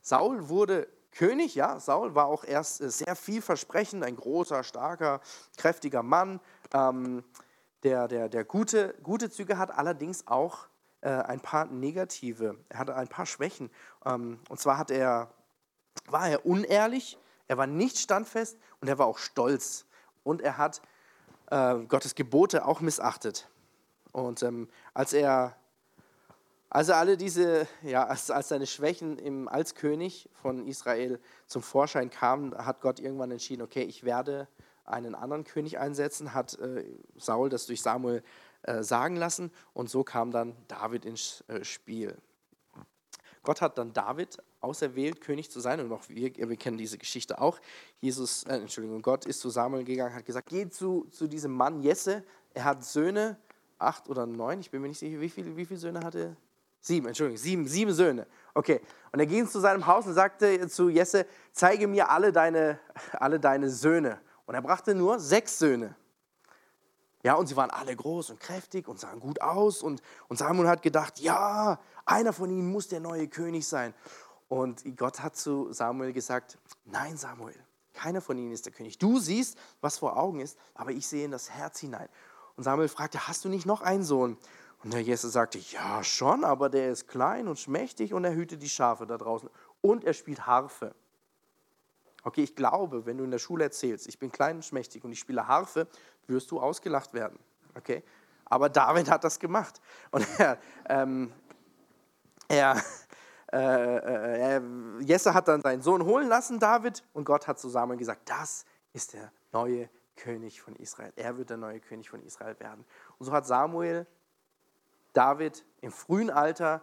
Saul wurde König, ja, Saul war auch erst äh, sehr vielversprechend, ein großer, starker, kräftiger Mann, ähm, der, der, der gute, gute Züge hat, allerdings auch äh, ein paar negative, er hatte ein paar Schwächen. Ähm, und zwar hat er, war er unehrlich, er war nicht standfest und er war auch stolz. Und er hat äh, Gottes Gebote auch missachtet. Und ähm, als er also alle diese, ja, als, als seine Schwächen im, als König von Israel zum Vorschein kamen, hat Gott irgendwann entschieden, okay, ich werde einen anderen König einsetzen, hat äh, Saul das durch Samuel äh, sagen lassen und so kam dann David ins äh, Spiel. Gott hat dann David auserwählt, König zu sein und auch wir, wir kennen diese Geschichte auch. Jesus, äh, Entschuldigung, Gott ist zu Samuel gegangen, hat gesagt, geh zu, zu diesem Mann Jesse, er hat Söhne, acht oder neun, ich bin mir nicht sicher, wie viele, wie viele Söhne hat er? Sieben, Entschuldigung, sieben, sieben Söhne. Okay. Und er ging zu seinem Haus und sagte zu Jesse, zeige mir alle deine, alle deine Söhne. Und er brachte nur sechs Söhne. Ja, und sie waren alle groß und kräftig und sahen gut aus. Und, und Samuel hat gedacht, ja, einer von ihnen muss der neue König sein. Und Gott hat zu Samuel gesagt, nein Samuel, keiner von ihnen ist der König. Du siehst, was vor Augen ist, aber ich sehe in das Herz hinein. Und Samuel fragte, hast du nicht noch einen Sohn? Und der Jesse sagte, ja schon, aber der ist klein und schmächtig und er hütet die Schafe da draußen. Und er spielt Harfe. Okay, ich glaube, wenn du in der Schule erzählst, ich bin klein und schmächtig und ich spiele Harfe, wirst du ausgelacht werden. Okay? Aber David hat das gemacht. Und er, ähm, er, äh, äh, Jesse hat dann seinen Sohn holen lassen, David, und Gott hat zusammen gesagt, das ist der neue König von Israel. Er wird der neue König von Israel werden. Und so hat Samuel David im frühen Alter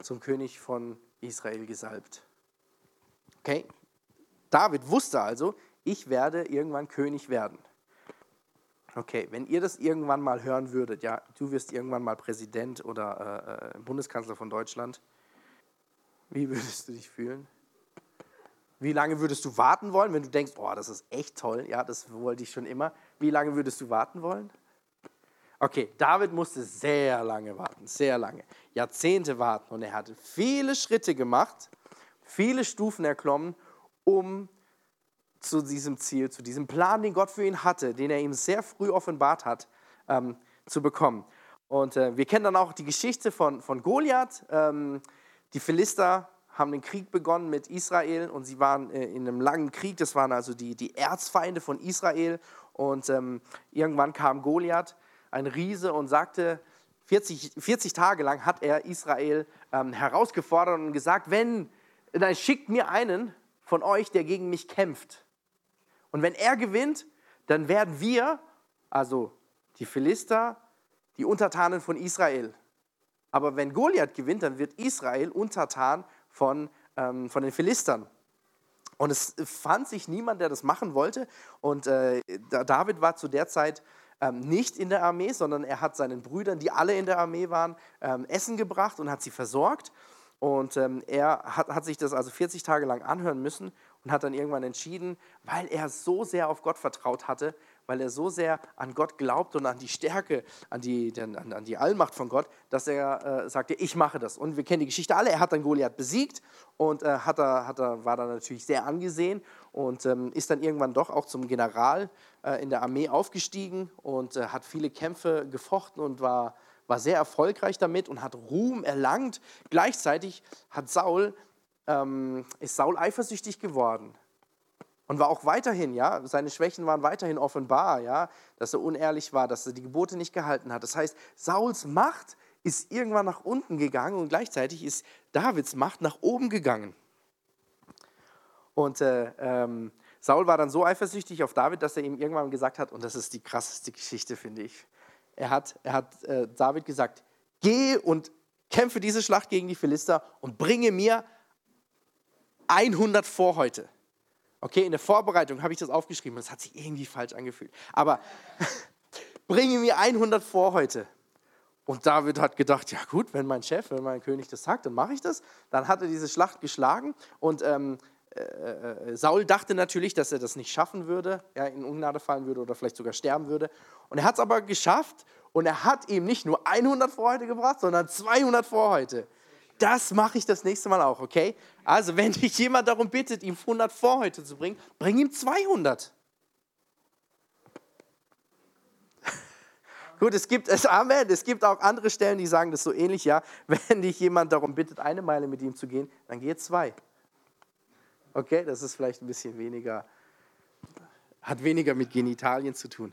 zum König von Israel gesalbt. Okay? David wusste also, ich werde irgendwann König werden. Okay, wenn ihr das irgendwann mal hören würdet, ja, du wirst irgendwann mal Präsident oder äh, äh Bundeskanzler von Deutschland, wie würdest du dich fühlen? Wie lange würdest du warten wollen, wenn du denkst, oh, das ist echt toll, ja, das wollte ich schon immer. Wie lange würdest du warten wollen? Okay, David musste sehr lange warten, sehr lange, Jahrzehnte warten und er hatte viele Schritte gemacht, viele Stufen erklommen, um zu diesem Ziel, zu diesem Plan, den Gott für ihn hatte, den er ihm sehr früh offenbart hat, ähm, zu bekommen. Und äh, wir kennen dann auch die Geschichte von, von Goliath. Ähm, die Philister haben den Krieg begonnen mit Israel und sie waren äh, in einem langen Krieg. Das waren also die, die Erzfeinde von Israel. Und ähm, irgendwann kam Goliath ein Riese und sagte, 40, 40 Tage lang hat er Israel ähm, herausgefordert und gesagt, wenn, dann schickt mir einen von euch, der gegen mich kämpft. Und wenn er gewinnt, dann werden wir, also die Philister, die Untertanen von Israel. Aber wenn Goliath gewinnt, dann wird Israel untertan von, ähm, von den Philistern. Und es fand sich niemand, der das machen wollte. Und äh, David war zu der Zeit ähm, nicht in der Armee, sondern er hat seinen Brüdern, die alle in der Armee waren, ähm, Essen gebracht und hat sie versorgt. Und ähm, er hat, hat sich das also 40 Tage lang anhören müssen und hat dann irgendwann entschieden, weil er so sehr auf Gott vertraut hatte, weil er so sehr an Gott glaubt und an die Stärke, an die, an, an die Allmacht von Gott, dass er äh, sagte, ich mache das. Und wir kennen die Geschichte alle, er hat dann Goliath besiegt und äh, hat er, hat er, war dann natürlich sehr angesehen und ähm, ist dann irgendwann doch auch zum General äh, in der Armee aufgestiegen und äh, hat viele Kämpfe gefochten und war, war sehr erfolgreich damit und hat Ruhm erlangt. Gleichzeitig hat Saul, ähm, ist Saul eifersüchtig geworden und war auch weiterhin, ja, seine Schwächen waren weiterhin offenbar, ja, dass er unehrlich war, dass er die Gebote nicht gehalten hat. Das heißt, Sauls Macht ist irgendwann nach unten gegangen und gleichzeitig ist Davids Macht nach oben gegangen. Und äh, ähm, Saul war dann so eifersüchtig auf David, dass er ihm irgendwann gesagt hat, und das ist die krasseste Geschichte, finde ich. Er hat, er hat äh, David gesagt, geh und kämpfe diese Schlacht gegen die Philister und bringe mir 100 Vorhäute. Okay, in der Vorbereitung habe ich das aufgeschrieben, das hat sich irgendwie falsch angefühlt. Aber bringe mir 100 vor heute. Und David hat gedacht, ja gut, wenn mein Chef, wenn mein König das sagt, dann mache ich das. Dann hat er diese Schlacht geschlagen und ähm, äh, äh, Saul dachte natürlich, dass er das nicht schaffen würde, ja, in Ungnade fallen würde oder vielleicht sogar sterben würde. Und er hat es aber geschafft und er hat ihm nicht nur 100 Vorhäute gebracht, sondern 200 Vorhäute das mache ich das nächste Mal auch, okay? Also, wenn dich jemand darum bittet, ihm 100 Vorhäute zu bringen, bring ihm 200. Gut, es gibt es, Amen. Es gibt auch andere Stellen, die sagen das so ähnlich, ja. Wenn dich jemand darum bittet, eine Meile mit ihm zu gehen, dann geh zwei. Okay, das ist vielleicht ein bisschen weniger, hat weniger mit Genitalien zu tun.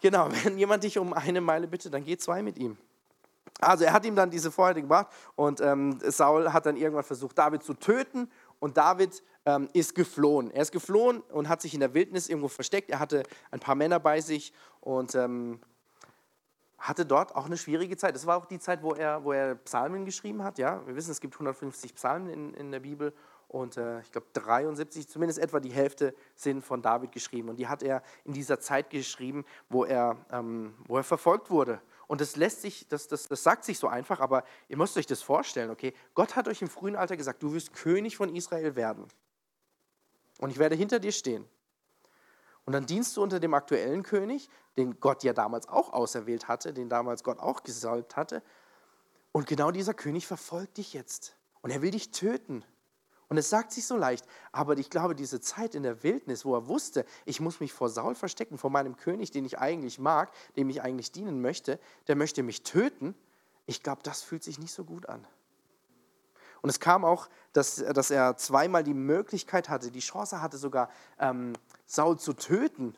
Genau, wenn jemand dich um eine Meile bittet, dann geh zwei mit ihm. Also er hat ihm dann diese Vorhalte gebracht und ähm, Saul hat dann irgendwann versucht, David zu töten und David ähm, ist geflohen. Er ist geflohen und hat sich in der Wildnis irgendwo versteckt. Er hatte ein paar Männer bei sich und ähm, hatte dort auch eine schwierige Zeit. Das war auch die Zeit, wo er, wo er Psalmen geschrieben hat. Ja? Wir wissen, es gibt 150 Psalmen in, in der Bibel und äh, ich glaube 73, zumindest etwa die Hälfte sind von David geschrieben. Und die hat er in dieser Zeit geschrieben, wo er, ähm, wo er verfolgt wurde. Und das lässt sich, das, das, das sagt sich so einfach, aber ihr müsst euch das vorstellen, okay? Gott hat euch im frühen Alter gesagt, du wirst König von Israel werden. Und ich werde hinter dir stehen. Und dann dienst du unter dem aktuellen König, den Gott ja damals auch auserwählt hatte, den damals Gott auch gesalbt hatte. Und genau dieser König verfolgt dich jetzt. Und er will dich töten. Und es sagt sich so leicht, aber ich glaube, diese Zeit in der Wildnis, wo er wusste, ich muss mich vor Saul verstecken, vor meinem König, den ich eigentlich mag, dem ich eigentlich dienen möchte, der möchte mich töten, ich glaube, das fühlt sich nicht so gut an. Und es kam auch, dass, dass er zweimal die Möglichkeit hatte, die Chance hatte sogar, ähm, Saul zu töten.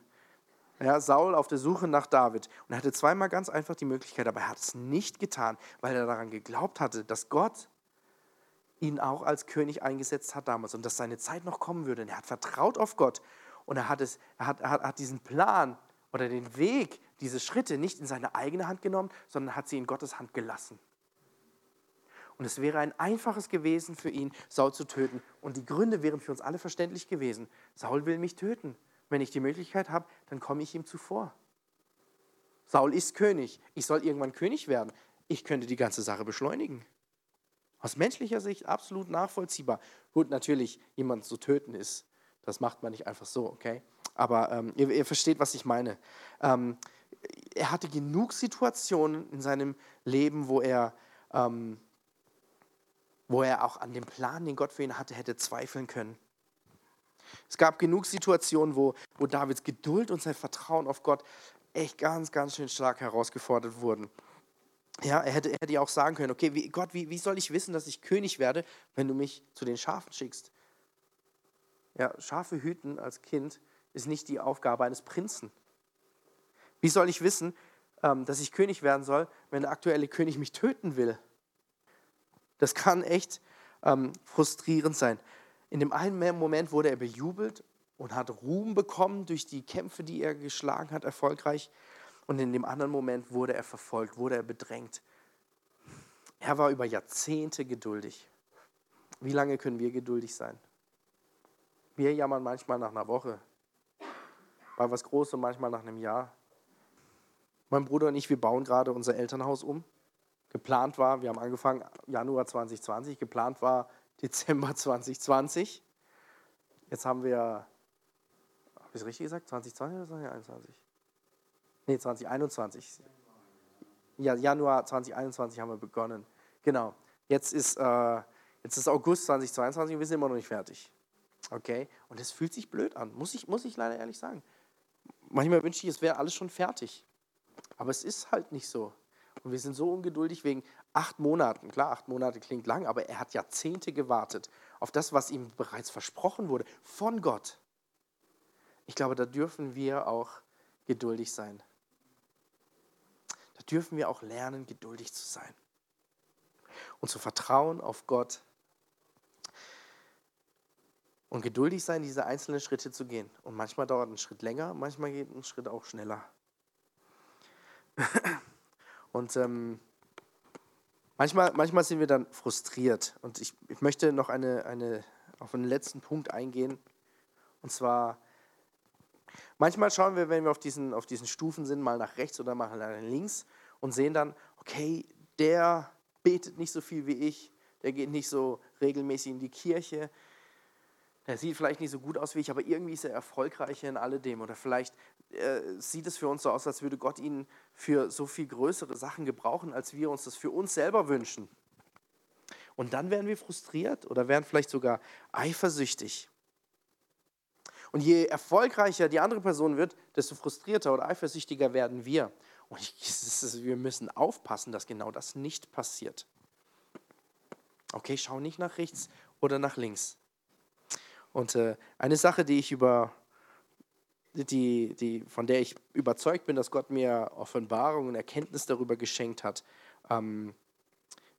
Ja, Saul auf der Suche nach David. Und er hatte zweimal ganz einfach die Möglichkeit, aber er hat es nicht getan, weil er daran geglaubt hatte, dass Gott ihn auch als König eingesetzt hat damals und dass seine Zeit noch kommen würde. Und er hat vertraut auf Gott und er hat, es, er hat, er hat diesen Plan oder den Weg, diese Schritte nicht in seine eigene Hand genommen, sondern hat sie in Gottes Hand gelassen. Und es wäre ein einfaches gewesen für ihn, Saul zu töten. Und die Gründe wären für uns alle verständlich gewesen. Saul will mich töten. Wenn ich die Möglichkeit habe, dann komme ich ihm zuvor. Saul ist König. Ich soll irgendwann König werden. Ich könnte die ganze Sache beschleunigen. Aus menschlicher Sicht absolut nachvollziehbar. Gut, natürlich, jemanden zu töten ist, das macht man nicht einfach so, okay? Aber ähm, ihr, ihr, versteht, was ich meine. Ähm, er hatte genug Situationen in seinem Leben, wo er, ähm, wo er auch an dem Plan, den Gott für ihn hatte, hätte zweifeln können. Es gab genug Situationen, wo, wo Davids Geduld und sein Vertrauen auf Gott echt ganz, ganz schön stark herausgefordert wurden. Ja, er hätte, er hätte ja auch sagen können, okay, wie, Gott, wie, wie soll ich wissen, dass ich König werde, wenn du mich zu den Schafen schickst? Ja, Schafe hüten als Kind ist nicht die Aufgabe eines Prinzen. Wie soll ich wissen, ähm, dass ich König werden soll, wenn der aktuelle König mich töten will? Das kann echt ähm, frustrierend sein. In dem einen Moment wurde er bejubelt und hat Ruhm bekommen durch die Kämpfe, die er geschlagen hat, erfolgreich. Und in dem anderen Moment wurde er verfolgt, wurde er bedrängt. Er war über Jahrzehnte geduldig. Wie lange können wir geduldig sein? Wir jammern manchmal nach einer Woche, bei was Großem manchmal nach einem Jahr. Mein Bruder und ich, wir bauen gerade unser Elternhaus um. Geplant war, wir haben angefangen Januar 2020, geplant war Dezember 2020. Jetzt haben wir, habe ich es richtig gesagt, 2020 oder 2021? Nee, 2021. Ja, Januar 2021 haben wir begonnen. Genau. Jetzt ist, äh, jetzt ist August 2022 und wir sind immer noch nicht fertig. Okay? Und es fühlt sich blöd an, muss ich, muss ich leider ehrlich sagen. Manchmal wünsche ich, es wäre alles schon fertig. Aber es ist halt nicht so. Und wir sind so ungeduldig wegen acht Monaten. Klar, acht Monate klingt lang, aber er hat Jahrzehnte gewartet auf das, was ihm bereits versprochen wurde von Gott. Ich glaube, da dürfen wir auch geduldig sein dürfen wir auch lernen, geduldig zu sein und zu vertrauen auf Gott und geduldig sein, diese einzelnen Schritte zu gehen. Und manchmal dauert ein Schritt länger, manchmal geht ein Schritt auch schneller. Und ähm, manchmal, manchmal sind wir dann frustriert. Und ich, ich möchte noch eine, eine, auf einen letzten Punkt eingehen. Und zwar Manchmal schauen wir, wenn wir auf diesen, auf diesen Stufen sind, mal nach rechts oder mal nach links und sehen dann, okay, der betet nicht so viel wie ich, der geht nicht so regelmäßig in die Kirche, der sieht vielleicht nicht so gut aus wie ich, aber irgendwie ist er erfolgreicher in alledem. Oder vielleicht äh, sieht es für uns so aus, als würde Gott ihn für so viel größere Sachen gebrauchen, als wir uns das für uns selber wünschen. Und dann werden wir frustriert oder werden vielleicht sogar eifersüchtig. Und je erfolgreicher die andere Person wird, desto frustrierter oder eifersüchtiger werden wir. Und ich, wir müssen aufpassen, dass genau das nicht passiert. Okay, schau nicht nach rechts oder nach links. Und äh, eine Sache, die ich über, die, die, von der ich überzeugt bin, dass Gott mir Offenbarung und Erkenntnis darüber geschenkt hat, ähm,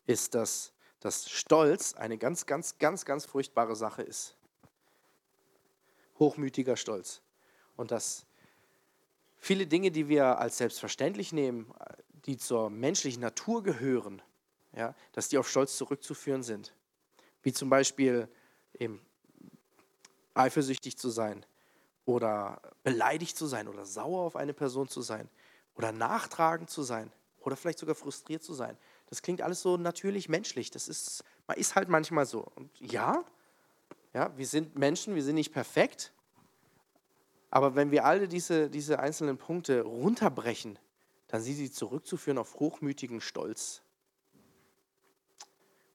ist, dass, dass Stolz eine ganz, ganz, ganz, ganz furchtbare Sache ist. Hochmütiger Stolz. Und dass viele Dinge, die wir als selbstverständlich nehmen, die zur menschlichen Natur gehören, ja, dass die auf Stolz zurückzuführen sind. Wie zum Beispiel eben eifersüchtig zu sein oder beleidigt zu sein oder sauer auf eine Person zu sein oder nachtragend zu sein oder vielleicht sogar frustriert zu sein. Das klingt alles so natürlich menschlich. Das ist, man ist halt manchmal so. Und ja, ja, wir sind Menschen, wir sind nicht perfekt. Aber wenn wir alle diese, diese einzelnen Punkte runterbrechen, dann sind sie zurückzuführen auf hochmütigen Stolz.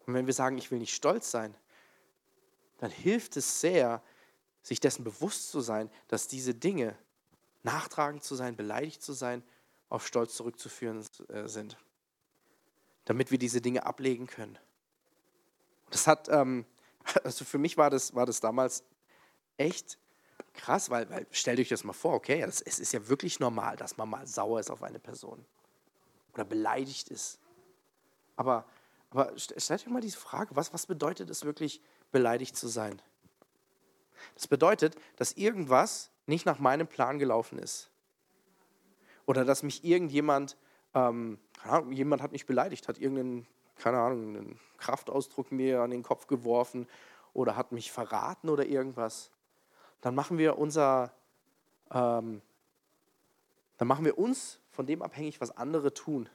Und wenn wir sagen, ich will nicht stolz sein, dann hilft es sehr, sich dessen bewusst zu sein, dass diese Dinge, nachtragend zu sein, beleidigt zu sein, auf Stolz zurückzuführen äh, sind. Damit wir diese Dinge ablegen können. Das hat, ähm, also für mich war das, war das damals echt krass, weil, weil stellt euch das mal vor, okay, das, es ist ja wirklich normal, dass man mal sauer ist auf eine Person oder beleidigt ist. Aber aber stellt euch mal diese Frage, was, was bedeutet es wirklich, beleidigt zu sein? Das bedeutet, dass irgendwas nicht nach meinem Plan gelaufen ist. Oder dass mich irgendjemand, ähm, Ahnung, jemand hat mich beleidigt, hat irgendeinen, keine Ahnung, einen Kraftausdruck mir an den Kopf geworfen oder hat mich verraten oder irgendwas. Dann machen wir unser, ähm, dann machen wir uns von dem abhängig, was andere tun.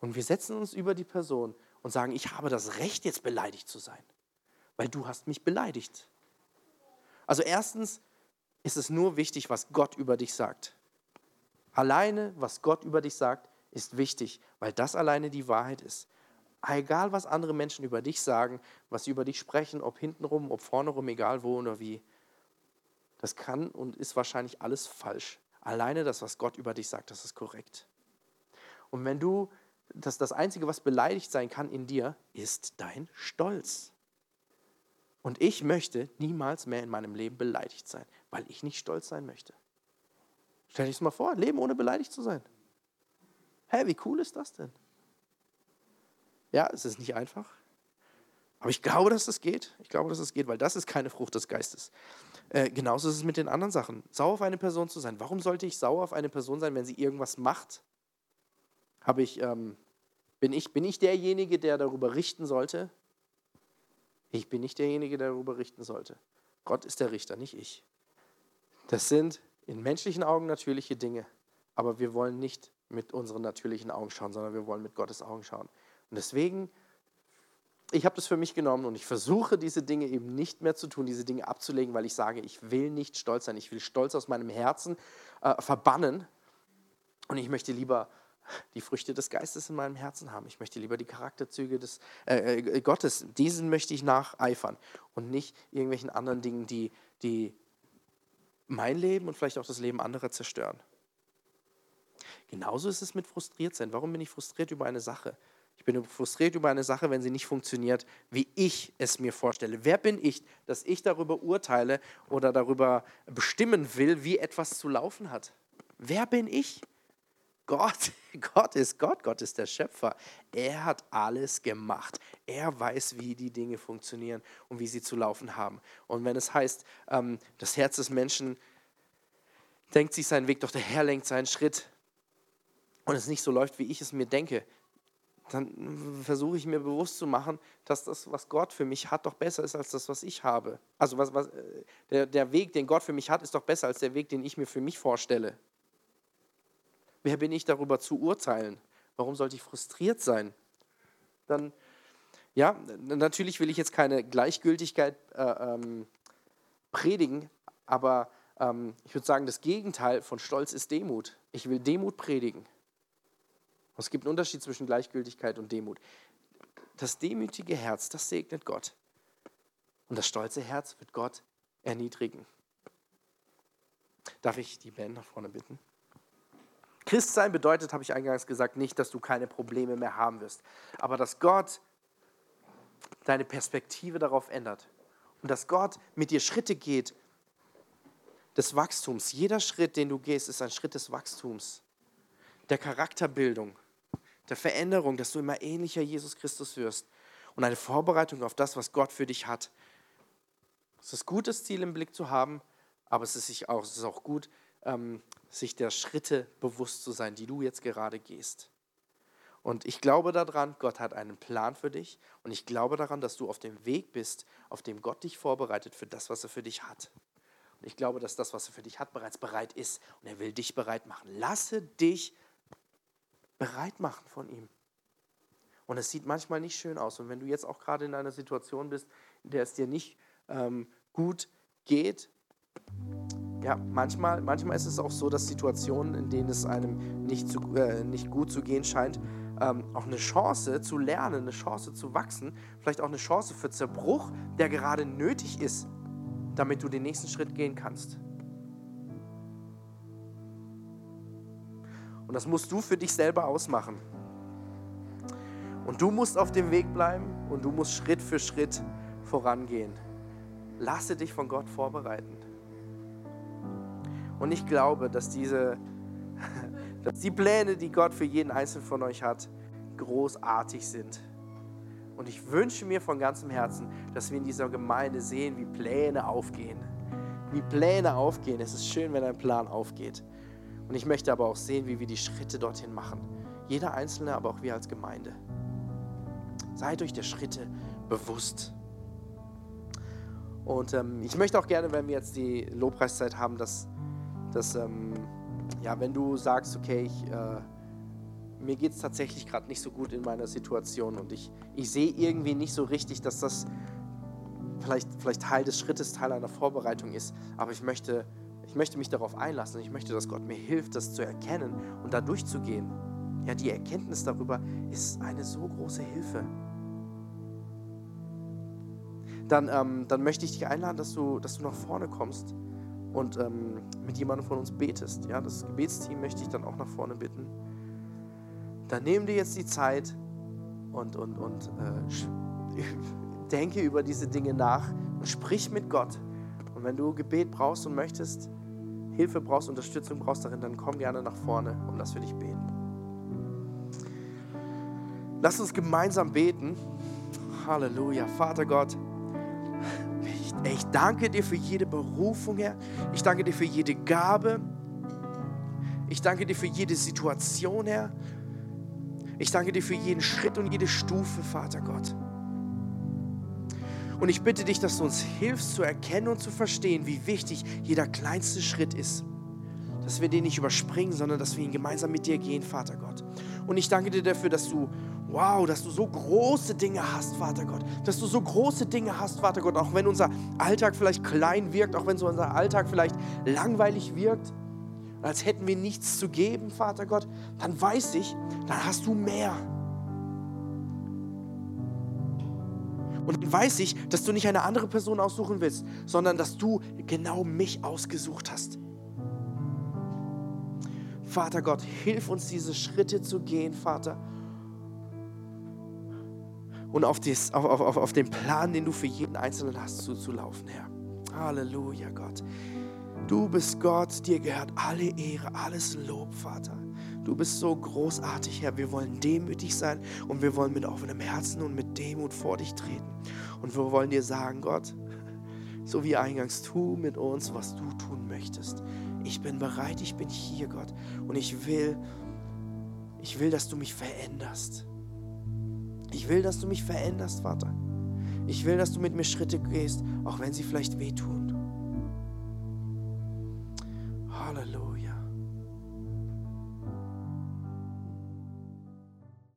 Und wir setzen uns über die Person und sagen, ich habe das Recht, jetzt beleidigt zu sein, weil du hast mich beleidigt. Also erstens ist es nur wichtig, was Gott über dich sagt. Alleine, was Gott über dich sagt, ist wichtig, weil das alleine die Wahrheit ist. Egal, was andere Menschen über dich sagen, was sie über dich sprechen, ob hintenrum, ob vorne rum, egal wo oder wie, das kann und ist wahrscheinlich alles falsch. Alleine das, was Gott über dich sagt, das ist korrekt. Und wenn du dass das Einzige, was beleidigt sein kann in dir, ist dein Stolz. Und ich möchte niemals mehr in meinem Leben beleidigt sein, weil ich nicht stolz sein möchte. Stell dich es mal vor, Leben ohne beleidigt zu sein. Hä, wie cool ist das denn? Ja, es ist nicht einfach. Aber ich glaube, dass es geht. Ich glaube, dass es geht, weil das ist keine Frucht des Geistes. Äh, genauso ist es mit den anderen Sachen. Sauer auf eine Person zu sein. Warum sollte ich sauer auf eine Person sein, wenn sie irgendwas macht, habe ich, ähm, bin, ich, bin ich derjenige, der darüber richten sollte? Ich bin nicht derjenige, der darüber richten sollte. Gott ist der Richter, nicht ich. Das sind in menschlichen Augen natürliche Dinge, aber wir wollen nicht mit unseren natürlichen Augen schauen, sondern wir wollen mit Gottes Augen schauen. Und deswegen, ich habe das für mich genommen und ich versuche diese Dinge eben nicht mehr zu tun, diese Dinge abzulegen, weil ich sage, ich will nicht stolz sein, ich will Stolz aus meinem Herzen äh, verbannen und ich möchte lieber die Früchte des Geistes in meinem Herzen haben. Ich möchte lieber die Charakterzüge des äh, äh, Gottes, diesen möchte ich nacheifern und nicht irgendwelchen anderen Dingen, die, die mein Leben und vielleicht auch das Leben anderer zerstören. Genauso ist es mit frustriert sein. Warum bin ich frustriert über eine Sache? Ich bin frustriert über eine Sache, wenn sie nicht funktioniert, wie ich es mir vorstelle. Wer bin ich, dass ich darüber urteile oder darüber bestimmen will, wie etwas zu laufen hat? Wer bin ich? Gott, Gott ist Gott, Gott ist der Schöpfer. Er hat alles gemacht. Er weiß, wie die Dinge funktionieren und wie sie zu laufen haben. Und wenn es heißt, ähm, das Herz des Menschen denkt sich seinen Weg, doch der Herr lenkt seinen Schritt und es nicht so läuft, wie ich es mir denke, dann versuche ich mir bewusst zu machen, dass das, was Gott für mich hat, doch besser ist als das, was ich habe. Also was, was, äh, der, der Weg, den Gott für mich hat, ist doch besser als der Weg, den ich mir für mich vorstelle. Wer bin ich darüber zu urteilen? Warum sollte ich frustriert sein? Dann, ja, natürlich will ich jetzt keine Gleichgültigkeit äh, ähm, predigen, aber ähm, ich würde sagen, das Gegenteil von Stolz ist Demut. Ich will Demut predigen. Es gibt einen Unterschied zwischen Gleichgültigkeit und Demut. Das demütige Herz, das segnet Gott. Und das stolze Herz wird Gott erniedrigen. Darf ich die Band nach vorne bitten? Christsein bedeutet, habe ich eingangs gesagt, nicht, dass du keine Probleme mehr haben wirst, aber dass Gott deine Perspektive darauf ändert und dass Gott mit dir Schritte geht des Wachstums. Jeder Schritt, den du gehst, ist ein Schritt des Wachstums, der Charakterbildung, der Veränderung, dass du immer ähnlicher Jesus Christus wirst und eine Vorbereitung auf das, was Gott für dich hat. Es ist gut, das Ziel im Blick zu haben, aber es ist auch, es ist auch gut, ähm, sich der Schritte bewusst zu sein, die du jetzt gerade gehst. Und ich glaube daran, Gott hat einen Plan für dich und ich glaube daran, dass du auf dem Weg bist, auf dem Gott dich vorbereitet für das, was er für dich hat. Und ich glaube, dass das, was er für dich hat, bereits bereit ist und er will dich bereit machen. Lasse dich bereit machen von ihm. Und es sieht manchmal nicht schön aus. Und wenn du jetzt auch gerade in einer Situation bist, in der es dir nicht ähm, gut geht, ja, manchmal, manchmal ist es auch so, dass Situationen, in denen es einem nicht, zu, äh, nicht gut zu gehen scheint, ähm, auch eine Chance zu lernen, eine Chance zu wachsen, vielleicht auch eine Chance für Zerbruch, der gerade nötig ist, damit du den nächsten Schritt gehen kannst. Und das musst du für dich selber ausmachen. Und du musst auf dem Weg bleiben und du musst Schritt für Schritt vorangehen. Lasse dich von Gott vorbereiten. Und ich glaube, dass diese dass die Pläne, die Gott für jeden Einzelnen von euch hat, großartig sind. Und ich wünsche mir von ganzem Herzen, dass wir in dieser Gemeinde sehen, wie Pläne aufgehen. Wie Pläne aufgehen. Es ist schön, wenn ein Plan aufgeht. Und ich möchte aber auch sehen, wie wir die Schritte dorthin machen. Jeder Einzelne, aber auch wir als Gemeinde. Seid euch der Schritte bewusst. Und ähm, ich möchte auch gerne, wenn wir jetzt die Lobpreiszeit haben, dass, dass ähm, ja, wenn du sagst, okay, ich, äh, mir geht es tatsächlich gerade nicht so gut in meiner Situation und ich, ich sehe irgendwie nicht so richtig, dass das vielleicht, vielleicht Teil des Schrittes, Teil einer Vorbereitung ist, aber ich möchte, ich möchte mich darauf einlassen. Ich möchte, dass Gott mir hilft, das zu erkennen und da durchzugehen. Ja, die Erkenntnis darüber ist eine so große Hilfe. Dann, ähm, dann möchte ich dich einladen, dass du, dass du nach vorne kommst und ähm, mit jemandem von uns betest. Ja, das Gebetsteam möchte ich dann auch nach vorne bitten. Dann nimm dir jetzt die Zeit und, und, und äh, denke über diese Dinge nach und sprich mit Gott. Und wenn du Gebet brauchst und möchtest, Hilfe brauchst, Unterstützung brauchst darin, dann komm gerne nach vorne und lass für dich beten. Lass uns gemeinsam beten. Halleluja. Vater Gott, ich danke dir für jede Berufung, Herr. Ich danke dir für jede Gabe. Ich danke dir für jede Situation, Herr. Ich danke dir für jeden Schritt und jede Stufe, Vater Gott. Und ich bitte dich, dass du uns hilfst zu erkennen und zu verstehen, wie wichtig jeder kleinste Schritt ist. Dass wir den nicht überspringen, sondern dass wir ihn gemeinsam mit dir gehen, Vater Gott. Und ich danke dir dafür, dass du wow, dass du so große Dinge hast, Vater Gott. Dass du so große Dinge hast, Vater Gott, auch wenn unser Alltag vielleicht klein wirkt, auch wenn so unser Alltag vielleicht langweilig wirkt, als hätten wir nichts zu geben, Vater Gott, dann weiß ich, dann hast du mehr. Und dann weiß ich, dass du nicht eine andere Person aussuchen willst, sondern dass du genau mich ausgesucht hast. Vater Gott, hilf uns diese Schritte zu gehen, Vater und auf, dies, auf, auf, auf den Plan, den du für jeden Einzelnen hast, zuzulaufen, Herr. Halleluja, Gott. Du bist Gott, dir gehört alle Ehre, alles Lob, Vater. Du bist so großartig, Herr. Wir wollen demütig sein und wir wollen mit offenem Herzen und mit Demut vor dich treten. Und wir wollen dir sagen, Gott, so wie eingangs, tu mit uns, was du tun möchtest. Ich bin bereit, ich bin hier, Gott. Und ich will, ich will, dass du mich veränderst. Ich will, dass du mich veränderst, Vater. Ich will, dass du mit mir Schritte gehst, auch wenn sie vielleicht wehtun. Halleluja.